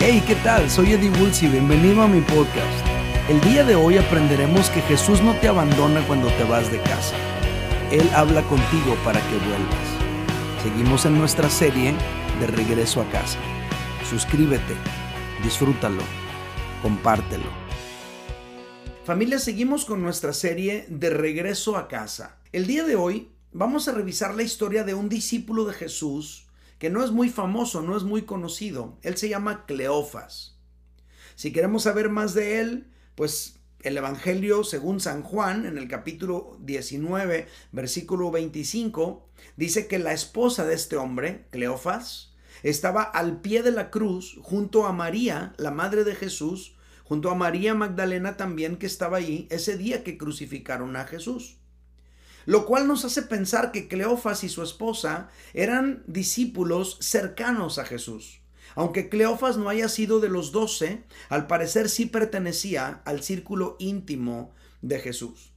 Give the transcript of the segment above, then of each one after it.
Hey, ¿qué tal? Soy Eddie Woods y bienvenido a mi podcast. El día de hoy aprenderemos que Jesús no te abandona cuando te vas de casa. Él habla contigo para que vuelvas. Seguimos en nuestra serie de regreso a casa. Suscríbete, disfrútalo, compártelo. Familia, seguimos con nuestra serie de regreso a casa. El día de hoy vamos a revisar la historia de un discípulo de Jesús que no es muy famoso, no es muy conocido. Él se llama Cleofas. Si queremos saber más de él, pues el Evangelio según San Juan, en el capítulo 19, versículo 25, dice que la esposa de este hombre, Cleofas, estaba al pie de la cruz junto a María, la madre de Jesús, junto a María Magdalena también que estaba allí ese día que crucificaron a Jesús lo cual nos hace pensar que Cleofas y su esposa eran discípulos cercanos a Jesús. Aunque Cleofas no haya sido de los doce, al parecer sí pertenecía al círculo íntimo de Jesús.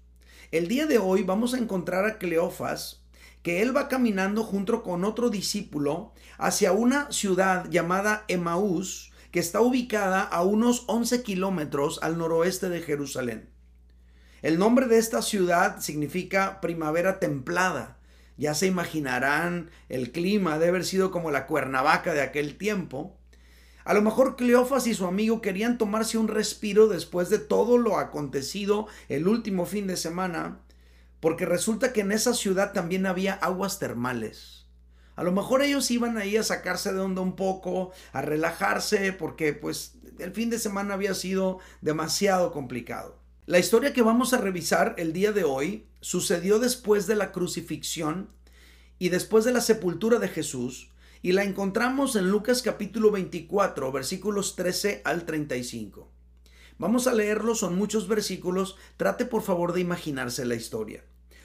El día de hoy vamos a encontrar a Cleofas que él va caminando junto con otro discípulo hacia una ciudad llamada Emaús, que está ubicada a unos 11 kilómetros al noroeste de Jerusalén. El nombre de esta ciudad significa primavera templada. Ya se imaginarán el clima, debe haber sido como la Cuernavaca de aquel tiempo. A lo mejor Cleofas y su amigo querían tomarse un respiro después de todo lo acontecido el último fin de semana, porque resulta que en esa ciudad también había aguas termales. A lo mejor ellos iban ahí a sacarse de onda un poco, a relajarse, porque pues el fin de semana había sido demasiado complicado. La historia que vamos a revisar el día de hoy sucedió después de la crucifixión y después de la sepultura de Jesús y la encontramos en Lucas capítulo 24 versículos 13 al 35. Vamos a leerlo, son muchos versículos, trate por favor de imaginarse la historia.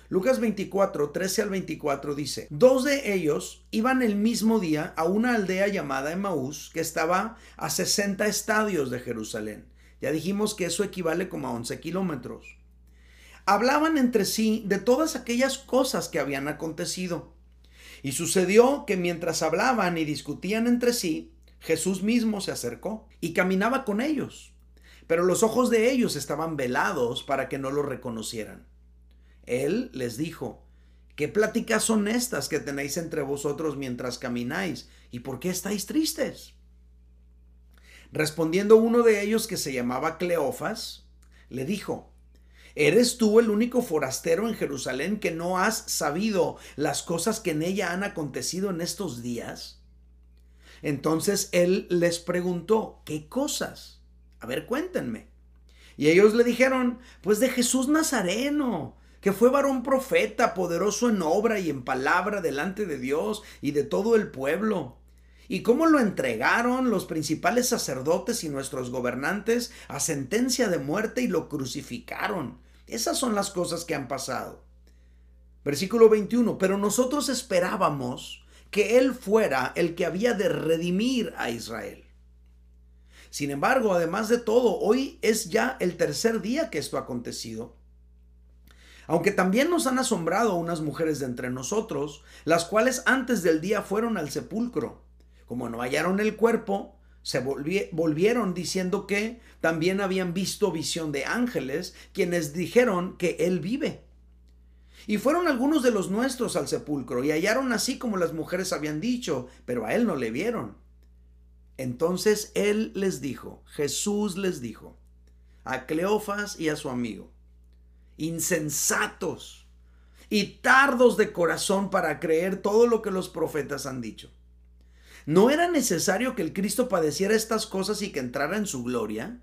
Lucas 24, 13 al 24 dice, dos de ellos iban el mismo día a una aldea llamada Emaús que estaba a 60 estadios de Jerusalén ya dijimos que eso equivale como a 11 kilómetros. Hablaban entre sí de todas aquellas cosas que habían acontecido. Y sucedió que mientras hablaban y discutían entre sí, Jesús mismo se acercó y caminaba con ellos. Pero los ojos de ellos estaban velados para que no lo reconocieran. Él les dijo, ¿qué pláticas son estas que tenéis entre vosotros mientras camináis? ¿Y por qué estáis tristes? Respondiendo uno de ellos que se llamaba Cleofas, le dijo, ¿Eres tú el único forastero en Jerusalén que no has sabido las cosas que en ella han acontecido en estos días? Entonces él les preguntó, ¿qué cosas? A ver, cuéntenme. Y ellos le dijeron, pues de Jesús Nazareno, que fue varón profeta, poderoso en obra y en palabra delante de Dios y de todo el pueblo y cómo lo entregaron los principales sacerdotes y nuestros gobernantes a sentencia de muerte y lo crucificaron. Esas son las cosas que han pasado. Versículo 21, pero nosotros esperábamos que Él fuera el que había de redimir a Israel. Sin embargo, además de todo, hoy es ya el tercer día que esto ha acontecido. Aunque también nos han asombrado unas mujeres de entre nosotros, las cuales antes del día fueron al sepulcro como no hallaron el cuerpo, se volvieron diciendo que también habían visto visión de ángeles, quienes dijeron que Él vive. Y fueron algunos de los nuestros al sepulcro y hallaron así como las mujeres habían dicho, pero a Él no le vieron. Entonces Él les dijo, Jesús les dijo, a Cleofas y a su amigo, insensatos y tardos de corazón para creer todo lo que los profetas han dicho. ¿No era necesario que el Cristo padeciera estas cosas y que entrara en su gloria?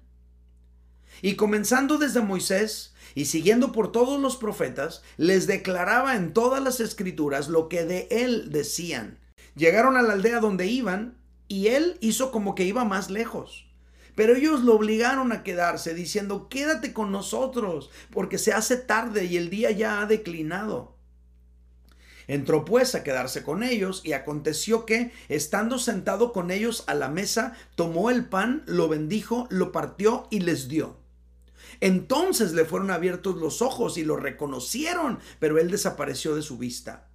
Y comenzando desde Moisés y siguiendo por todos los profetas, les declaraba en todas las escrituras lo que de él decían. Llegaron a la aldea donde iban y él hizo como que iba más lejos. Pero ellos lo obligaron a quedarse, diciendo, quédate con nosotros, porque se hace tarde y el día ya ha declinado. Entró pues a quedarse con ellos y aconteció que, estando sentado con ellos a la mesa, tomó el pan, lo bendijo, lo partió y les dio. Entonces le fueron abiertos los ojos y lo reconocieron, pero él desapareció de su vista.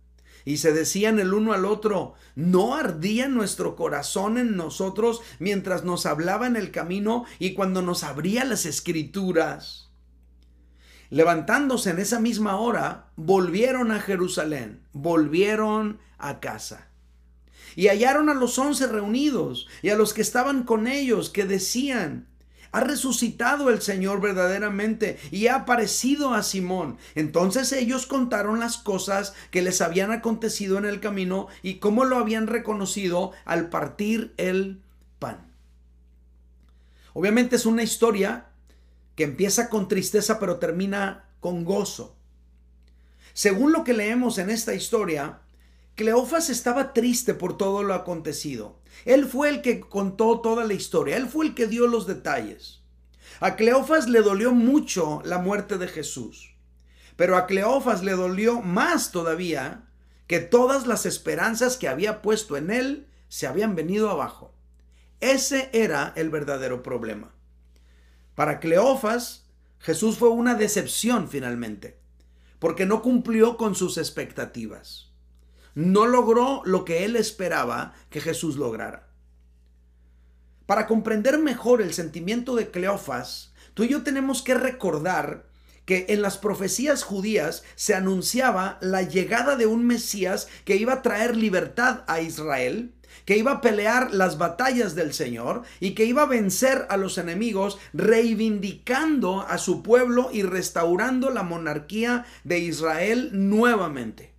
Y se decían el uno al otro, ¿no ardía nuestro corazón en nosotros mientras nos hablaba en el camino y cuando nos abría las escrituras? Levantándose en esa misma hora, volvieron a Jerusalén, volvieron a casa. Y hallaron a los once reunidos y a los que estaban con ellos, que decían, ha resucitado el Señor verdaderamente y ha aparecido a Simón. Entonces ellos contaron las cosas que les habían acontecido en el camino y cómo lo habían reconocido al partir el pan. Obviamente es una historia que empieza con tristeza pero termina con gozo. Según lo que leemos en esta historia, Cleofas estaba triste por todo lo acontecido. Él fue el que contó toda la historia, él fue el que dio los detalles. A Cleofas le dolió mucho la muerte de Jesús, pero a Cleofas le dolió más todavía que todas las esperanzas que había puesto en él se habían venido abajo. Ese era el verdadero problema. Para Cleofas, Jesús fue una decepción finalmente, porque no cumplió con sus expectativas no logró lo que él esperaba que Jesús lograra. Para comprender mejor el sentimiento de Cleofas, tú y yo tenemos que recordar que en las profecías judías se anunciaba la llegada de un Mesías que iba a traer libertad a Israel, que iba a pelear las batallas del Señor y que iba a vencer a los enemigos, reivindicando a su pueblo y restaurando la monarquía de Israel nuevamente.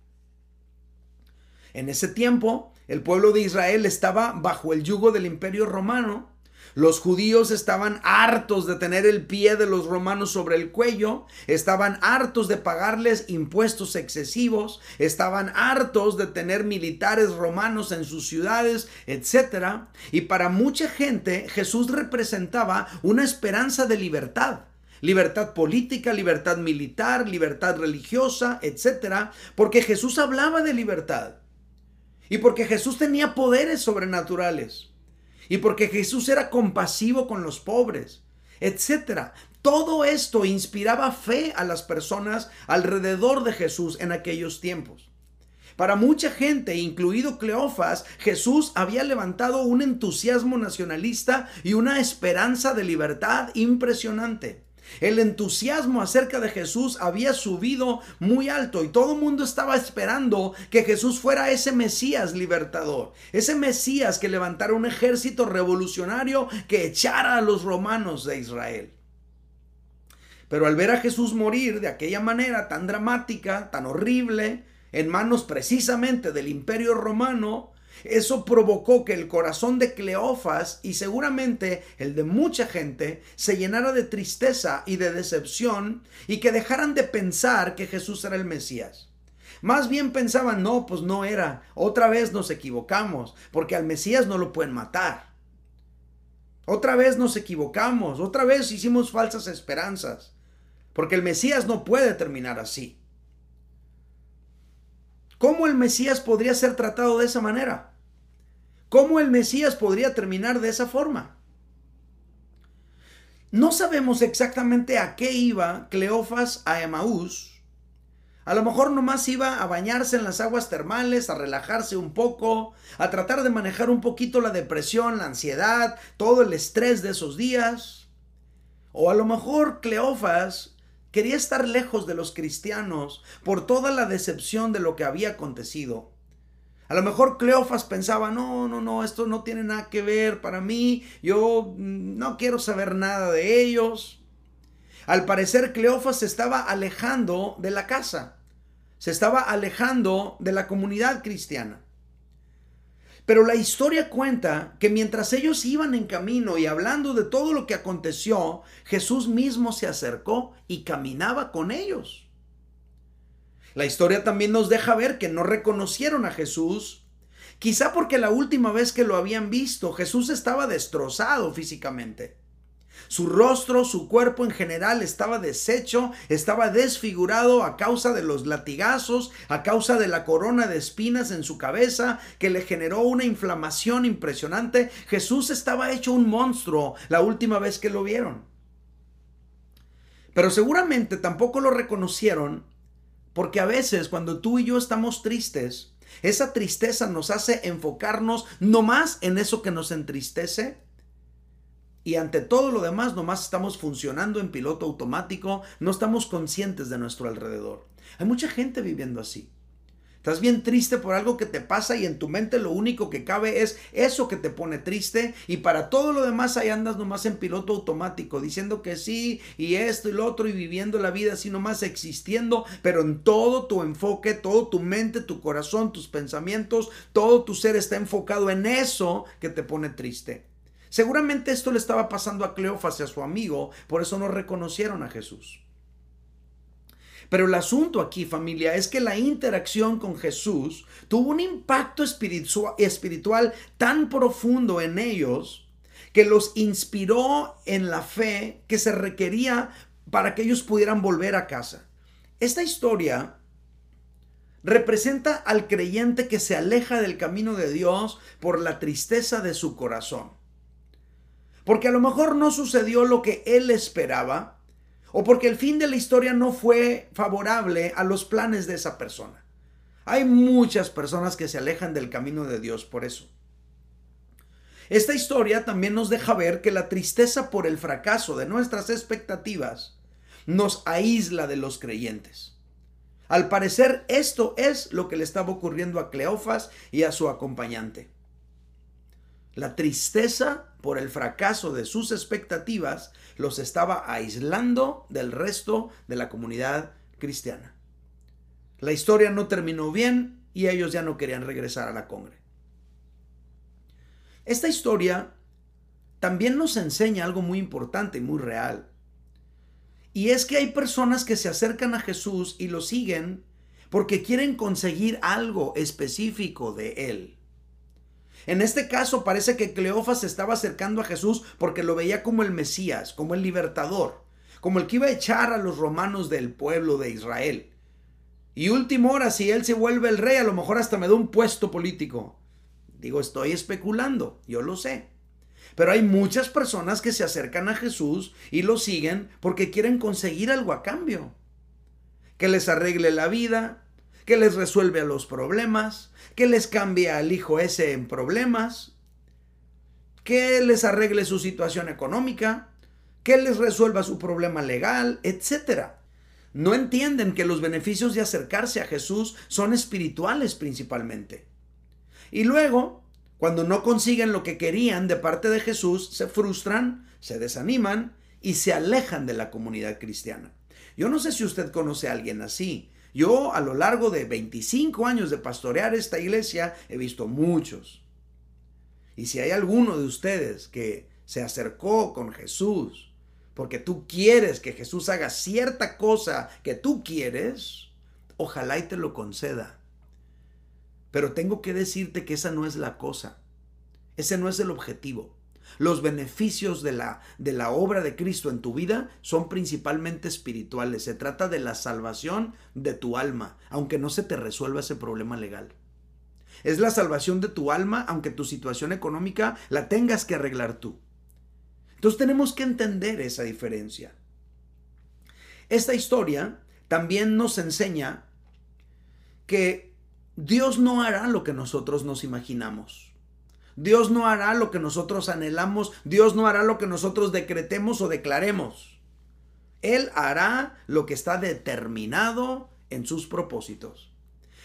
En ese tiempo, el pueblo de Israel estaba bajo el yugo del imperio romano. Los judíos estaban hartos de tener el pie de los romanos sobre el cuello, estaban hartos de pagarles impuestos excesivos, estaban hartos de tener militares romanos en sus ciudades, etc. Y para mucha gente Jesús representaba una esperanza de libertad libertad política, libertad militar, libertad religiosa, etc. Porque Jesús hablaba de libertad. Y porque Jesús tenía poderes sobrenaturales. Y porque Jesús era compasivo con los pobres, etc. Todo esto inspiraba fe a las personas alrededor de Jesús en aquellos tiempos. Para mucha gente, incluido Cleofas, Jesús había levantado un entusiasmo nacionalista y una esperanza de libertad impresionante. El entusiasmo acerca de Jesús había subido muy alto y todo el mundo estaba esperando que Jesús fuera ese Mesías libertador, ese Mesías que levantara un ejército revolucionario que echara a los romanos de Israel. Pero al ver a Jesús morir de aquella manera tan dramática, tan horrible, en manos precisamente del imperio romano, eso provocó que el corazón de Cleofas y seguramente el de mucha gente se llenara de tristeza y de decepción y que dejaran de pensar que Jesús era el Mesías. Más bien pensaban, no, pues no era. Otra vez nos equivocamos, porque al Mesías no lo pueden matar. Otra vez nos equivocamos, otra vez hicimos falsas esperanzas, porque el Mesías no puede terminar así. ¿Cómo el Mesías podría ser tratado de esa manera? ¿Cómo el Mesías podría terminar de esa forma? No sabemos exactamente a qué iba Cleofas a Emaús. A lo mejor nomás iba a bañarse en las aguas termales, a relajarse un poco, a tratar de manejar un poquito la depresión, la ansiedad, todo el estrés de esos días. O a lo mejor Cleofas quería estar lejos de los cristianos por toda la decepción de lo que había acontecido. A lo mejor Cleofas pensaba, no, no, no, esto no tiene nada que ver para mí, yo mm, no quiero saber nada de ellos. Al parecer Cleofas se estaba alejando de la casa, se estaba alejando de la comunidad cristiana. Pero la historia cuenta que mientras ellos iban en camino y hablando de todo lo que aconteció, Jesús mismo se acercó y caminaba con ellos. La historia también nos deja ver que no reconocieron a Jesús, quizá porque la última vez que lo habían visto Jesús estaba destrozado físicamente. Su rostro, su cuerpo en general estaba deshecho, estaba desfigurado a causa de los latigazos, a causa de la corona de espinas en su cabeza que le generó una inflamación impresionante. Jesús estaba hecho un monstruo la última vez que lo vieron. Pero seguramente tampoco lo reconocieron porque a veces cuando tú y yo estamos tristes, Esa tristeza nos hace enfocarnos nomás en eso que nos entristece y ante todo lo demás nomás estamos funcionando en piloto automático, no estamos conscientes de nuestro alrededor. Hay mucha gente viviendo así. Estás bien triste por algo que te pasa y en tu mente lo único que cabe es eso que te pone triste y para todo lo demás ahí andas nomás en piloto automático diciendo que sí y esto y lo otro y viviendo la vida así nomás existiendo, pero en todo tu enfoque, todo tu mente, tu corazón, tus pensamientos, todo tu ser está enfocado en eso que te pone triste. Seguramente esto le estaba pasando a Cleofas y a su amigo, por eso no reconocieron a Jesús. Pero el asunto aquí, familia, es que la interacción con Jesús tuvo un impacto espiritual tan profundo en ellos que los inspiró en la fe que se requería para que ellos pudieran volver a casa. Esta historia representa al creyente que se aleja del camino de Dios por la tristeza de su corazón. Porque a lo mejor no sucedió lo que él esperaba, o porque el fin de la historia no fue favorable a los planes de esa persona. Hay muchas personas que se alejan del camino de Dios por eso. Esta historia también nos deja ver que la tristeza por el fracaso de nuestras expectativas nos aísla de los creyentes. Al parecer esto es lo que le estaba ocurriendo a Cleofas y a su acompañante. La tristeza por el fracaso de sus expectativas los estaba aislando del resto de la comunidad cristiana. La historia no terminó bien y ellos ya no querían regresar a la congre. Esta historia también nos enseña algo muy importante y muy real. Y es que hay personas que se acercan a Jesús y lo siguen porque quieren conseguir algo específico de Él. En este caso parece que Cleofas se estaba acercando a Jesús porque lo veía como el Mesías, como el libertador, como el que iba a echar a los romanos del pueblo de Israel. Y último hora, si él se vuelve el rey, a lo mejor hasta me da un puesto político. Digo, estoy especulando, yo lo sé. Pero hay muchas personas que se acercan a Jesús y lo siguen porque quieren conseguir algo a cambio. Que les arregle la vida, que les resuelve los problemas, que les cambie al hijo ese en problemas, que les arregle su situación económica, que les resuelva su problema legal, etc. No entienden que los beneficios de acercarse a Jesús son espirituales principalmente. Y luego, cuando no consiguen lo que querían de parte de Jesús, se frustran, se desaniman y se alejan de la comunidad cristiana. Yo no sé si usted conoce a alguien así, yo a lo largo de 25 años de pastorear esta iglesia he visto muchos. Y si hay alguno de ustedes que se acercó con Jesús porque tú quieres que Jesús haga cierta cosa que tú quieres, ojalá y te lo conceda. Pero tengo que decirte que esa no es la cosa. Ese no es el objetivo. Los beneficios de la, de la obra de Cristo en tu vida son principalmente espirituales. Se trata de la salvación de tu alma, aunque no se te resuelva ese problema legal. Es la salvación de tu alma, aunque tu situación económica la tengas que arreglar tú. Entonces tenemos que entender esa diferencia. Esta historia también nos enseña que Dios no hará lo que nosotros nos imaginamos. Dios no hará lo que nosotros anhelamos, Dios no hará lo que nosotros decretemos o declaremos. Él hará lo que está determinado en sus propósitos.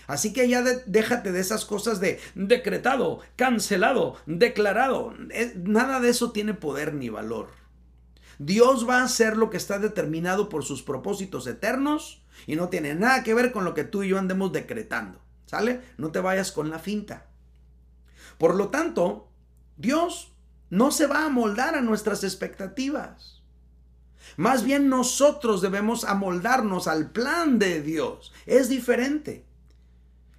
Así que ya déjate de esas cosas de decretado, cancelado, declarado. nada de eso tiene poder ni valor. Dios va a hacer lo que está determinado por sus propósitos eternos y no tiene nada que ver con lo que tú y yo andemos decretando. ¿Sale? No te vayas con la finta. Por lo tanto, Dios no se va a amoldar a nuestras expectativas. Más bien nosotros debemos amoldarnos al plan de Dios. Es diferente.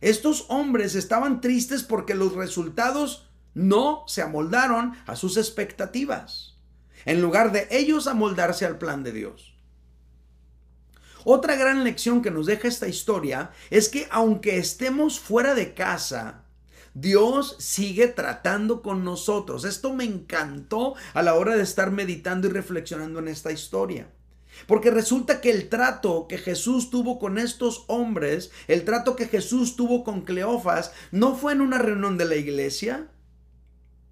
Estos hombres estaban tristes porque los resultados no se amoldaron a sus expectativas, en lugar de ellos amoldarse al plan de Dios. Otra gran lección que nos deja esta historia es que aunque estemos fuera de casa, Dios sigue tratando con nosotros. Esto me encantó a la hora de estar meditando y reflexionando en esta historia. Porque resulta que el trato que Jesús tuvo con estos hombres, el trato que Jesús tuvo con Cleofas, no fue en una reunión de la iglesia,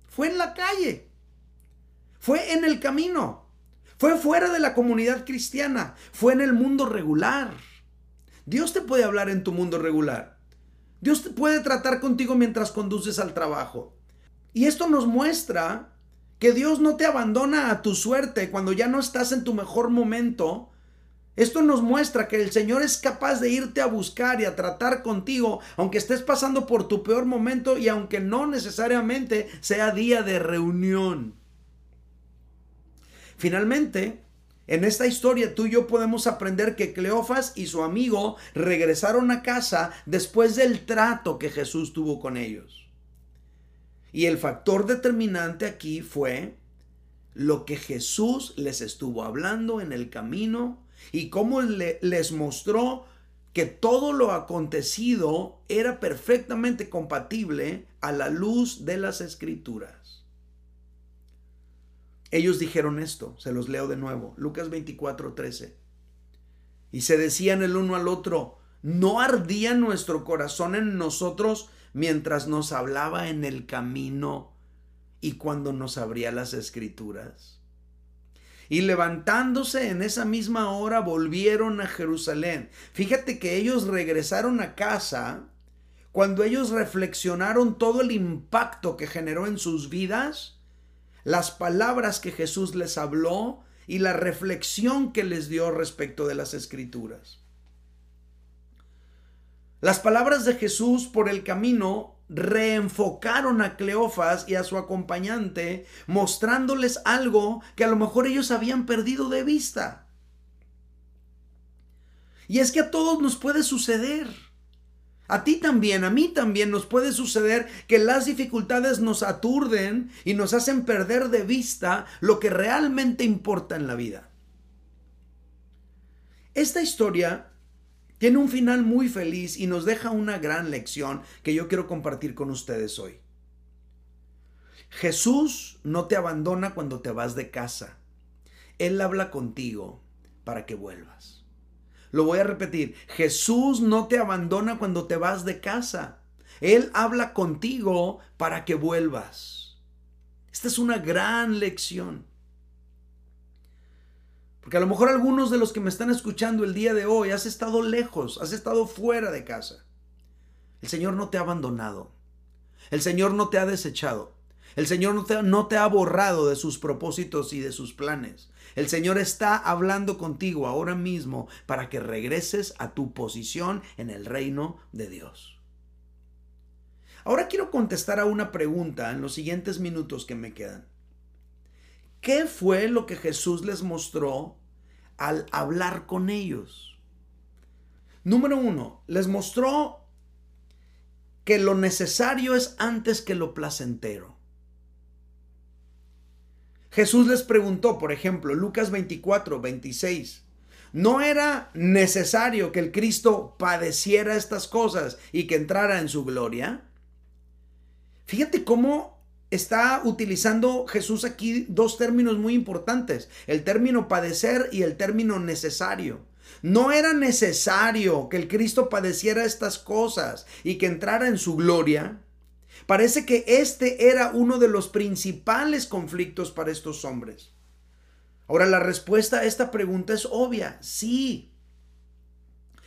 fue en la calle, fue en el camino, fue fuera de la comunidad cristiana, fue en el mundo regular. Dios te puede hablar en tu mundo regular. Dios puede tratar contigo mientras conduces al trabajo. Y esto nos muestra que Dios no te abandona a tu suerte cuando ya no estás en tu mejor momento. Esto nos muestra que el Señor es capaz de irte a buscar y a tratar contigo, aunque estés pasando por tu peor momento y aunque no necesariamente sea día de reunión. Finalmente, en esta historia tú y yo podemos aprender que Cleofas y su amigo regresaron a casa después del trato que Jesús tuvo con ellos. Y el factor determinante aquí fue lo que Jesús les estuvo hablando en el camino y cómo les mostró que todo lo acontecido era perfectamente compatible a la luz de las escrituras. Ellos dijeron esto, se los leo de nuevo, Lucas 24, 13. Y se decían el uno al otro, ¿no ardía nuestro corazón en nosotros mientras nos hablaba en el camino y cuando nos abría las escrituras. Y levantándose en esa misma hora volvieron a Jerusalén. Fíjate que ellos regresaron a casa cuando ellos reflexionaron todo el impacto que generó en sus vidas, las palabras que Jesús les habló y la reflexión que les dio respecto de las escrituras. Las palabras de Jesús por el camino reenfocaron a Cleofas y a su acompañante, mostrándoles algo que a lo mejor ellos habían perdido de vista. Y es que a todos nos puede suceder. A ti también, a mí también nos puede suceder que las dificultades nos aturden y nos hacen perder de vista lo que realmente importa en la vida. Esta historia tiene un final muy feliz y nos deja una gran lección que yo quiero compartir con ustedes hoy. Jesús no te abandona cuando te vas de casa. Él habla contigo para que vuelvas. Lo voy a repetir. Jesús no te abandona cuando te vas de casa. Él habla contigo para que vuelvas. Esta es una gran lección. Porque a lo mejor algunos de los que me están escuchando el día de hoy has estado lejos, has estado fuera de casa. El Señor no te ha abandonado. El Señor no te ha desechado. El Señor no te, ha borrado de sus propósitos y de sus planes. El Señor está hablando contigo ahora mismo para que regreses a tu posición en el reino de Dios. Ahora quiero contestar a una pregunta en los siguientes minutos que me quedan. ¿Qué fue lo que Jesús les mostró al hablar con ellos? Número uno, les mostró que lo necesario es antes que lo placentero. Jesús les preguntó, por ejemplo, Lucas 24, 26, ¿no era necesario que el Cristo padeciera estas cosas y que entrara en su gloria? Fíjate cómo está utilizando Jesús aquí dos términos muy importantes, el término padecer y el término necesario. No era necesario que el Cristo padeciera estas cosas y que entrara en su gloria. Parece que este era uno de los principales conflictos para estos hombres. Ahora la respuesta a esta pregunta es obvia, sí.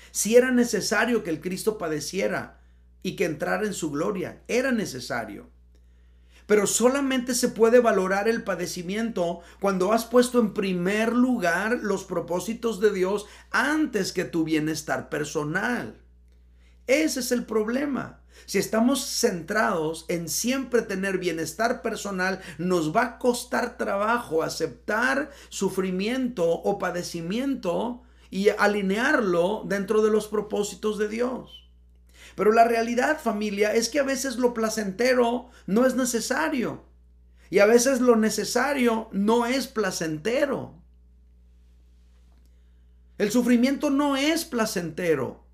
Sí era necesario que el Cristo padeciera y que entrara en su gloria, era necesario. Pero solamente se puede valorar el padecimiento cuando has puesto en primer lugar los propósitos de Dios antes que tu bienestar personal. Ese es el problema. Si estamos centrados en siempre tener bienestar personal, nos va a costar trabajo aceptar sufrimiento o padecimiento y alinearlo dentro de los propósitos de Dios. Pero la realidad, familia, es que a veces lo placentero no es necesario. Y a veces lo necesario no es placentero. El sufrimiento no es placentero,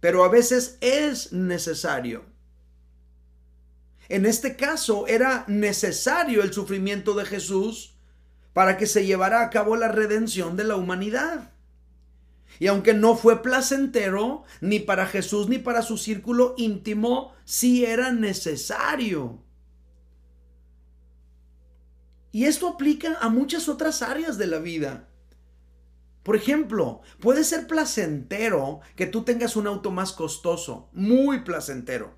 pero a veces es necesario. En este caso era necesario el sufrimiento de Jesús para que se llevara a cabo la redención de la humanidad. Y aunque no fue placentero ni para Jesús ni para su círculo íntimo, sí era necesario. Y esto aplica a muchas otras áreas de la vida. Por ejemplo, puede ser placentero que tú tengas un auto más costoso, muy placentero,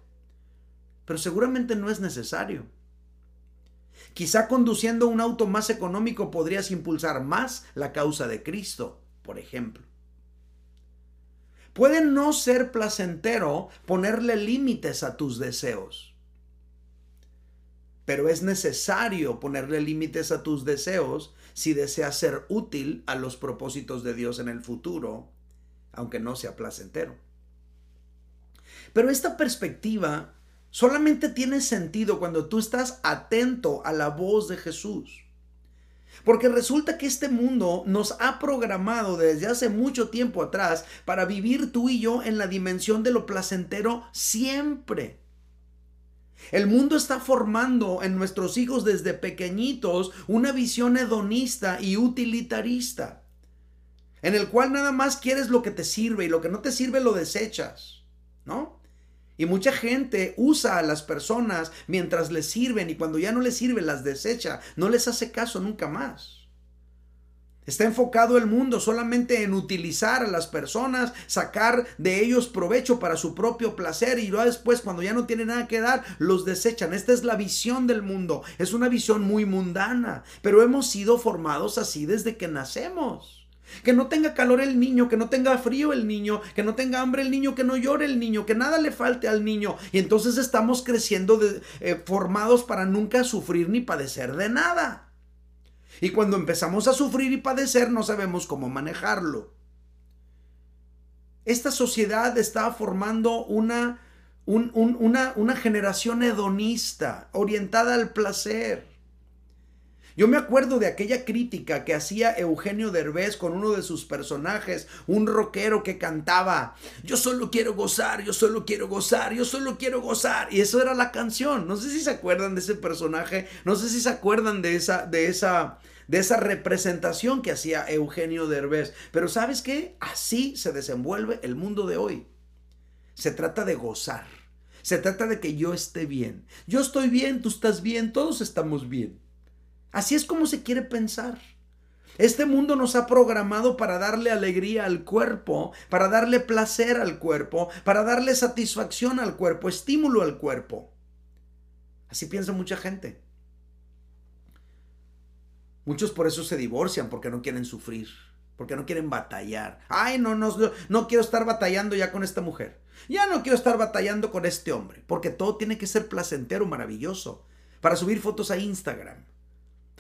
pero seguramente no es necesario. Quizá conduciendo un auto más económico podrías impulsar más la causa de Cristo, por ejemplo. Puede no ser placentero ponerle límites a tus deseos, pero es necesario ponerle límites a tus deseos si deseas ser útil a los propósitos de Dios en el futuro, aunque no sea placentero. Pero esta perspectiva solamente tiene sentido cuando tú estás atento a la voz de Jesús. Porque resulta que este mundo nos ha programado desde hace mucho tiempo atrás para vivir tú y yo en la dimensión de lo placentero siempre. El mundo está formando en nuestros hijos desde pequeñitos una visión hedonista y utilitarista, en el cual nada más quieres lo que te sirve y lo que no te sirve lo desechas, ¿no? Y mucha gente usa a las personas mientras les sirven y cuando ya no les sirve las desecha, no les hace caso nunca más. Está enfocado el mundo solamente en utilizar a las personas, sacar de ellos provecho para su propio placer y luego después cuando ya no tienen nada que dar, los desechan. Esta es la visión del mundo. Es una visión muy mundana, pero hemos sido formados así desde que nacemos. Que no tenga calor el niño, que no tenga frío el niño, que no tenga hambre el niño, que no llore el niño, que nada le falte al niño. Y entonces estamos creciendo eh, formados para nunca sufrir ni padecer de nada. Y cuando empezamos a sufrir y padecer no sabemos cómo manejarlo. Esta sociedad está formando una, una, una generación hedonista, orientada al placer yo me acuerdo de aquella crítica que hacía Eugenio Derbez con uno de sus personajes, un rockero que cantaba, yo solo quiero gozar, yo solo quiero gozar, yo solo quiero gozar. Y eso era la canción. No sé si se acuerdan de ese personaje, no sé si se acuerdan de esa, de esa, de esa representación que hacía Eugenio Derbez. Pero ¿sabes qué? Así se desenvuelve el mundo de hoy. Se trata de gozar. Se trata de que yo esté bien. Yo estoy bien, tú estás bien, todos estamos bien. Así es como se quiere pensar. Este mundo nos ha programado para darle alegría al cuerpo, para darle placer al cuerpo, para darle satisfacción al cuerpo, estímulo al cuerpo. Así piensa mucha gente. Muchos por eso se divorcian, porque no quieren sufrir, porque no quieren batallar. Ay, no, no, no quiero estar batallando ya con esta mujer. Ya no quiero estar batallando con este hombre, porque todo tiene que ser placentero, maravilloso, para subir fotos a Instagram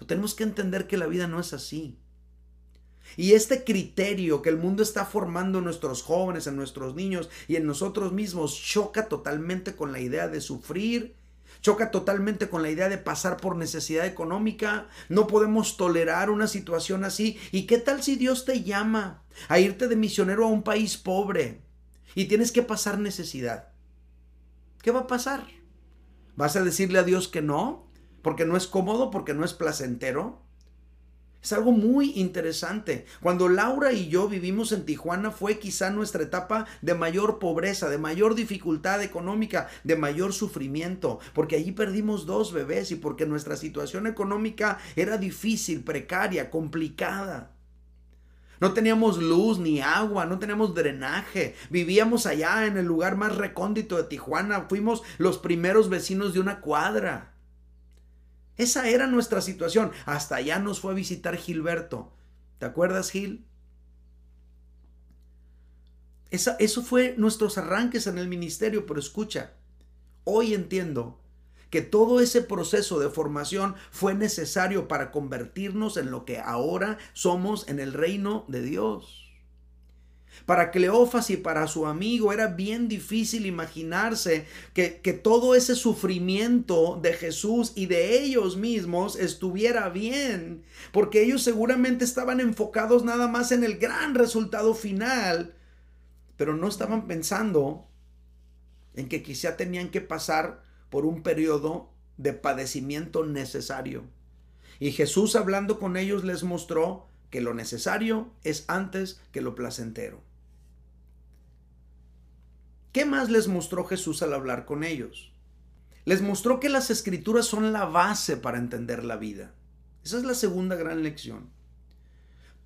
tenemos que entender que la vida no es así. Y este criterio que el mundo está formando en nuestros jóvenes, en nuestros niños y en nosotros mismos choca totalmente con la idea de sufrir, choca totalmente con la idea de pasar por necesidad económica. No podemos tolerar una situación así. ¿Y qué tal si Dios te llama a irte de misionero a un país pobre y tienes que pasar necesidad? ¿Qué va a pasar? ¿Vas a decirle a Dios que no? porque no es cómodo, porque no es placentero. Es algo muy interesante. Cuando Laura y yo vivimos en Tijuana fue quizá nuestra etapa de mayor pobreza, de mayor dificultad económica, de mayor sufrimiento, porque allí perdimos dos bebés y porque nuestra situación económica era difícil, precaria, complicada. No teníamos luz ni agua, no teníamos drenaje. Vivíamos allá en el lugar más recóndito de Tijuana. Fuimos los primeros vecinos de una cuadra. Esa era nuestra situación. Hasta allá nos fue a visitar Gilberto. ¿Te acuerdas, Gil? Esa, eso fue nuestros arranques en el ministerio, pero escucha, hoy entiendo que todo ese proceso de formación fue necesario para convertirnos en lo que ahora somos en el reino de Dios. Para Cleofas y para su amigo era bien difícil imaginarse que, que, todo ese sufrimiento de Jesús y de ellos mismos estuviera bien, porque ellos seguramente estaban enfocados nada más en el gran resultado final, pero no estaban pensando en que quizá tenían que pasar por un periodo de padecimiento necesario. Y Jesús hablando con ellos les mostró que lo necesario es antes que lo placentero. ¿Qué más les mostró Jesús al hablar con ellos? Les mostró que las escrituras son la base para entender la vida. Esa es la segunda gran lección.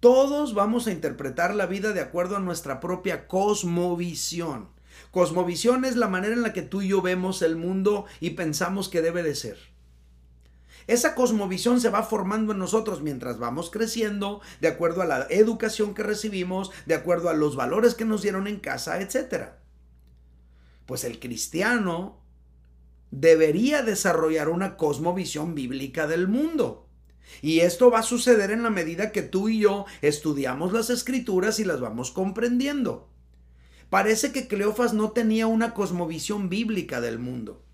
Todos vamos a interpretar la vida de acuerdo a nuestra propia cosmovisión. Cosmovisión es la manera en la que tú y yo vemos el mundo y pensamos que debe de ser. Esa cosmovisión se va formando en nosotros mientras vamos creciendo, de acuerdo a la educación que recibimos, de acuerdo a los valores que nos dieron en casa, etc. Pues el cristiano debería desarrollar una cosmovisión bíblica del mundo. Y esto va a suceder en la medida que tú y yo estudiamos las escrituras y las vamos comprendiendo. Parece que Cleofas no tenía una cosmovisión bíblica del mundo.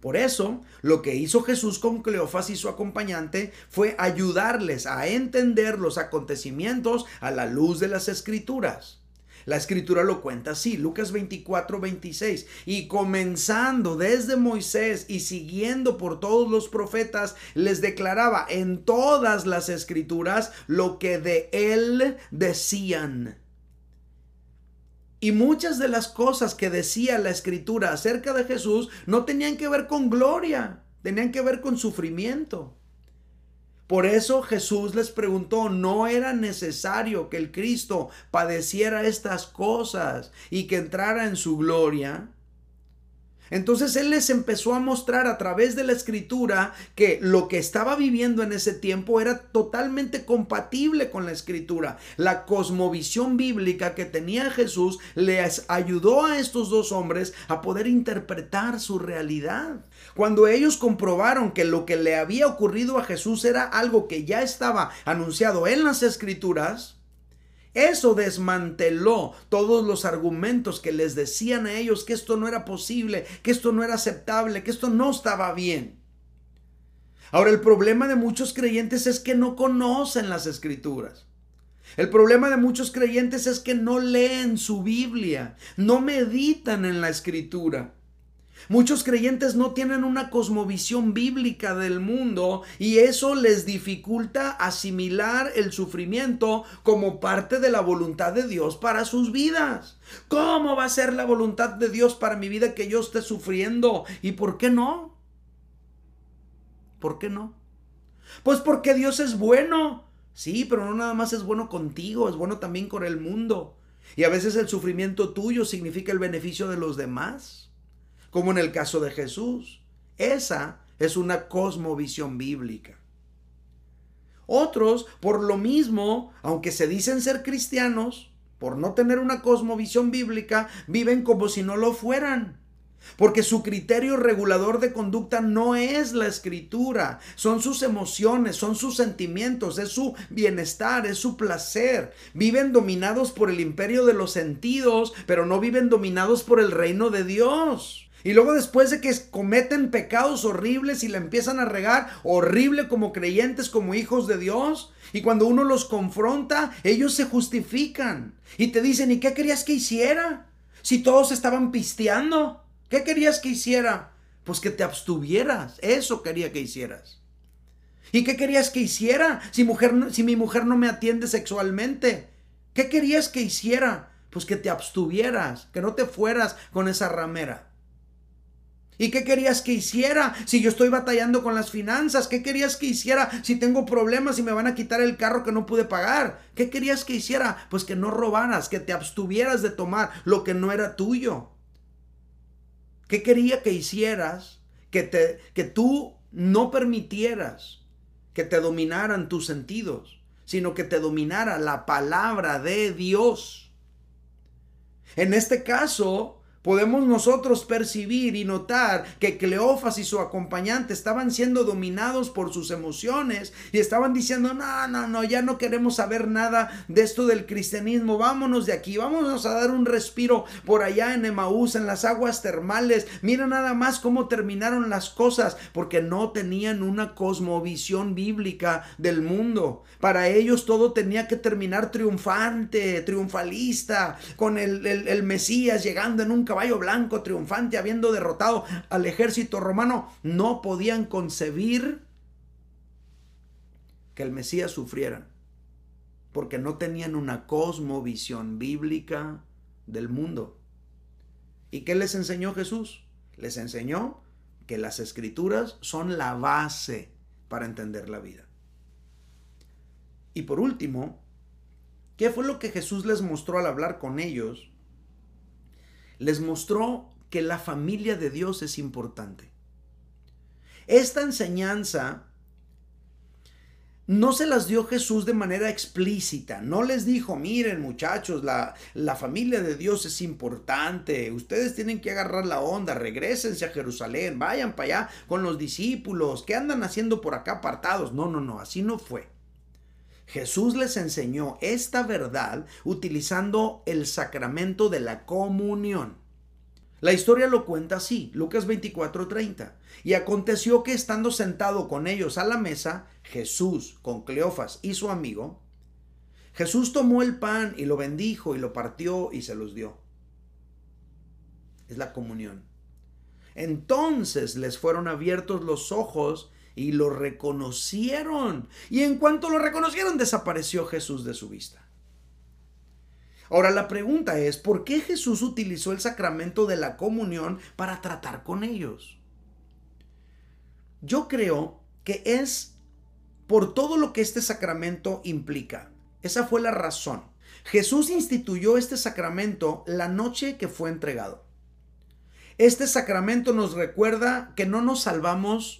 Por eso, lo que hizo Jesús con Cleofas y su acompañante fue ayudarles a entender los acontecimientos a la luz de las escrituras. La escritura lo cuenta así, Lucas 24, 26. Y comenzando desde Moisés y siguiendo por todos los profetas, les declaraba en todas las escrituras lo que de él decían. Y muchas de las cosas que decía la escritura acerca de Jesús no tenían que ver con gloria, tenían que ver con sufrimiento. Por eso Jesús les preguntó, ¿no era necesario que el Cristo padeciera estas cosas y que entrara en su gloria? Entonces Él les empezó a mostrar a través de la escritura que lo que estaba viviendo en ese tiempo era totalmente compatible con la escritura. La cosmovisión bíblica que tenía Jesús les ayudó a estos dos hombres a poder interpretar su realidad. Cuando ellos comprobaron que lo que le había ocurrido a Jesús era algo que ya estaba anunciado en las escrituras, eso desmanteló todos los argumentos que les decían a ellos que esto no era posible, que esto no era aceptable, que esto no estaba bien. Ahora el problema de muchos creyentes es que no conocen las escrituras. El problema de muchos creyentes es que no leen su Biblia, no meditan en la escritura. Muchos creyentes no tienen una cosmovisión bíblica del mundo y eso les dificulta asimilar el sufrimiento como parte de la voluntad de Dios para sus vidas. ¿Cómo va a ser la voluntad de Dios para mi vida que yo esté sufriendo? ¿Y por qué no? ¿Por qué no? Pues porque Dios es bueno. Sí, pero no nada más es bueno contigo, es bueno también con el mundo. Y a veces el sufrimiento tuyo significa el beneficio de los demás como en el caso de Jesús. Esa es una cosmovisión bíblica. Otros, por lo mismo, aunque se dicen ser cristianos, por no tener una cosmovisión bíblica, viven como si no lo fueran. Porque su criterio regulador de conducta no es la escritura, son sus emociones, son sus sentimientos, es su bienestar, es su placer. Viven dominados por el imperio de los sentidos, pero no viven dominados por el reino de Dios. Y luego después de que cometen pecados horribles y la empiezan a regar horrible como creyentes, como hijos de Dios, y cuando uno los confronta, ellos se justifican y te dicen, ¿y qué querías que hiciera? Si todos estaban pisteando, ¿qué querías que hiciera? Pues que te abstuvieras, eso quería que hicieras. ¿Y qué querías que hiciera si, mujer, si mi mujer no me atiende sexualmente? ¿Qué querías que hiciera? Pues que te abstuvieras, que no te fueras con esa ramera. ¿Y qué querías que hiciera si yo estoy batallando con las finanzas? ¿Qué querías que hiciera si tengo problemas y me van a quitar el carro que no pude pagar? ¿Qué querías que hiciera? Pues que no robaras, que te abstuvieras de tomar lo que no era tuyo. ¿Qué quería que hicieras? Que, te, que tú no permitieras que te dominaran tus sentidos, sino que te dominara la palabra de Dios. En este caso, Podemos nosotros percibir y notar que Cleofas y su acompañante estaban siendo dominados por sus emociones y estaban diciendo, no, no, no, ya no queremos saber nada de esto del cristianismo, vámonos de aquí, vámonos a dar un respiro por allá en Emaús, en las aguas termales, mira nada más cómo terminaron las cosas, porque no tenían una cosmovisión bíblica del mundo. Para ellos todo tenía que terminar triunfante, triunfalista, con el, el, el Mesías llegando en un caballo blanco triunfante, habiendo derrotado al ejército romano, no podían concebir que el Mesías sufriera, porque no tenían una cosmovisión bíblica del mundo. ¿Y qué les enseñó Jesús? Les enseñó que las escrituras son la base para entender la vida. Y por último, ¿qué fue lo que Jesús les mostró al hablar con ellos? Les mostró que la familia de Dios es importante. Esta enseñanza no se las dio Jesús de manera explícita. No les dijo, miren muchachos, la, la, familia de Dios es importante. Ustedes tienen que agarrar la onda, regresense a Jerusalén, vayan para allá con los discípulos. ¿Qué andan haciendo por acá apartados? No, no, no, así no fue. Jesús les enseñó esta verdad utilizando el sacramento de la comunión. La historia lo cuenta así, Lucas 24:30. Y aconteció que estando sentado con ellos a la mesa, Jesús con Cleofas y su amigo, Jesús tomó el pan y lo bendijo y lo partió y se los dio. Es la comunión. Entonces les fueron abiertos los ojos y lo reconocieron. Y en cuanto lo reconocieron, desapareció Jesús de su vista. Ahora la pregunta es, ¿por qué Jesús utilizó el sacramento de la comunión para tratar con ellos? Yo creo que es por todo lo que este sacramento implica. Esa fue la razón. Jesús instituyó este sacramento la noche que fue entregado. Este sacramento nos recuerda que no nos salvamos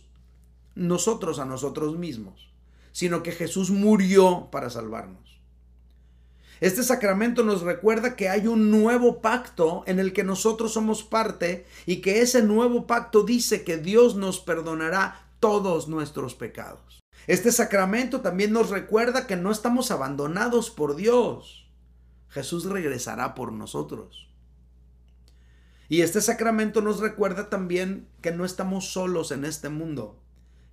nosotros a nosotros mismos, sino que Jesús murió para salvarnos. Este sacramento nos recuerda que hay un nuevo pacto en el que nosotros somos parte y que ese nuevo pacto dice que Dios nos perdonará todos nuestros pecados. Este sacramento también nos recuerda que no estamos abandonados por Dios. Jesús regresará por nosotros. Y este sacramento nos recuerda también que no estamos solos en este mundo,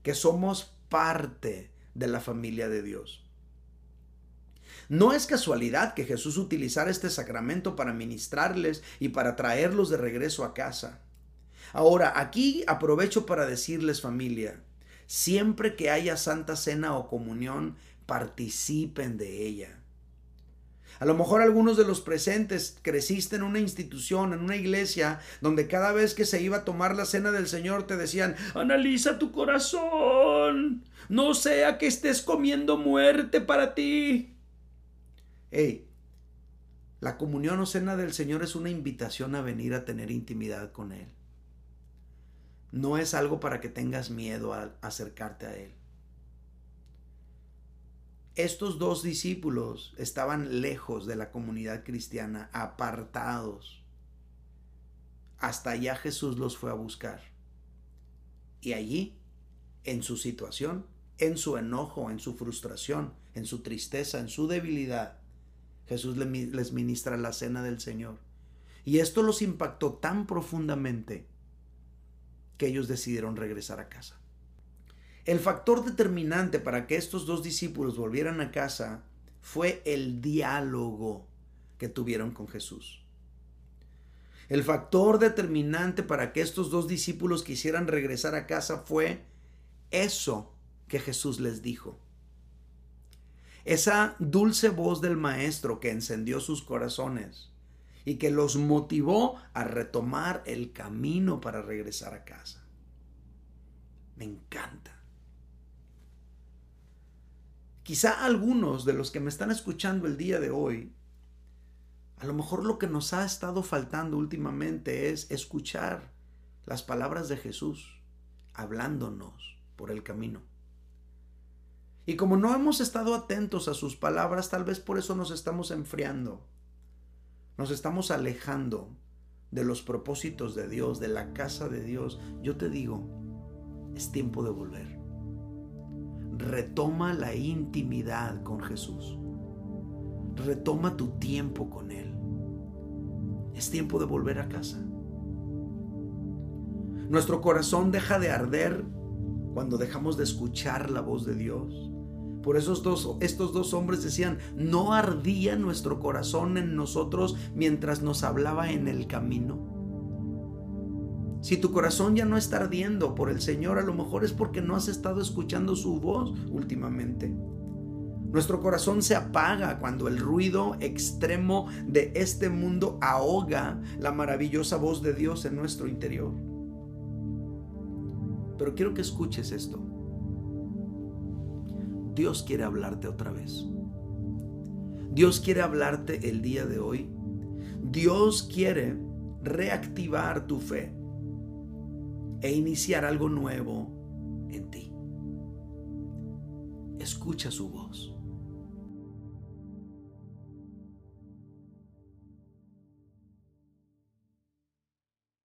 que somos parte de la familia de Dios. No es casualidad que Jesús utilizara este sacramento para ministrarles y para traerlos de regreso a casa. Ahora, aquí aprovecho para decirles familia, siempre que haya santa cena o comunión, participen de ella. A lo mejor algunos de los presentes creciste en una institución, en una iglesia, donde cada vez que se iba a tomar la cena del Señor te decían, analiza tu corazón, no sea que estés comiendo muerte para ti. Hey, la comunión o cena del Señor es una invitación a venir a tener intimidad con Él. No es algo para que tengas miedo a acercarte a Él. Estos dos discípulos estaban lejos de la comunidad cristiana, apartados. Hasta allá Jesús los fue a buscar. Y allí, en su situación, en su enojo, en su frustración, en su tristeza, en su debilidad, Jesús les ministra la cena del Señor. Y esto los impactó tan profundamente que ellos decidieron regresar a casa. El factor determinante para que estos dos discípulos volvieran a casa fue el diálogo que tuvieron con Jesús. El factor determinante para que estos dos discípulos quisieran regresar a casa fue eso que Jesús les dijo. Esa dulce voz del Maestro que encendió sus corazones y que los motivó a retomar el camino para regresar a casa. Me encanta. Quizá algunos de los que me están escuchando el día de hoy, a lo mejor lo que nos ha estado faltando últimamente es escuchar las palabras de Jesús hablándonos por el camino. Y como no hemos estado atentos a sus palabras, tal vez por eso nos estamos enfriando. Nos estamos alejando de los propósitos de Dios, de la casa de Dios. Yo te digo, es tiempo de volver. Retoma la intimidad con Jesús. Retoma tu tiempo con Él. Es tiempo de volver a casa. Nuestro corazón deja de arder cuando dejamos de escuchar la voz de Dios. Por esos dos, estos dos hombres decían, no ardía nuestro corazón en nosotros mientras nos hablaba en el camino. Si tu corazón ya no está ardiendo por el Señor, a lo mejor es porque no has estado escuchando su voz últimamente. Nuestro corazón se apaga cuando el ruido extremo de este mundo ahoga la maravillosa voz de Dios en nuestro interior. Pero quiero que escuches esto. Dios quiere hablarte otra vez. Dios quiere hablarte el día de hoy. Dios quiere reactivar tu fe e iniciar algo nuevo en ti. Escucha su voz.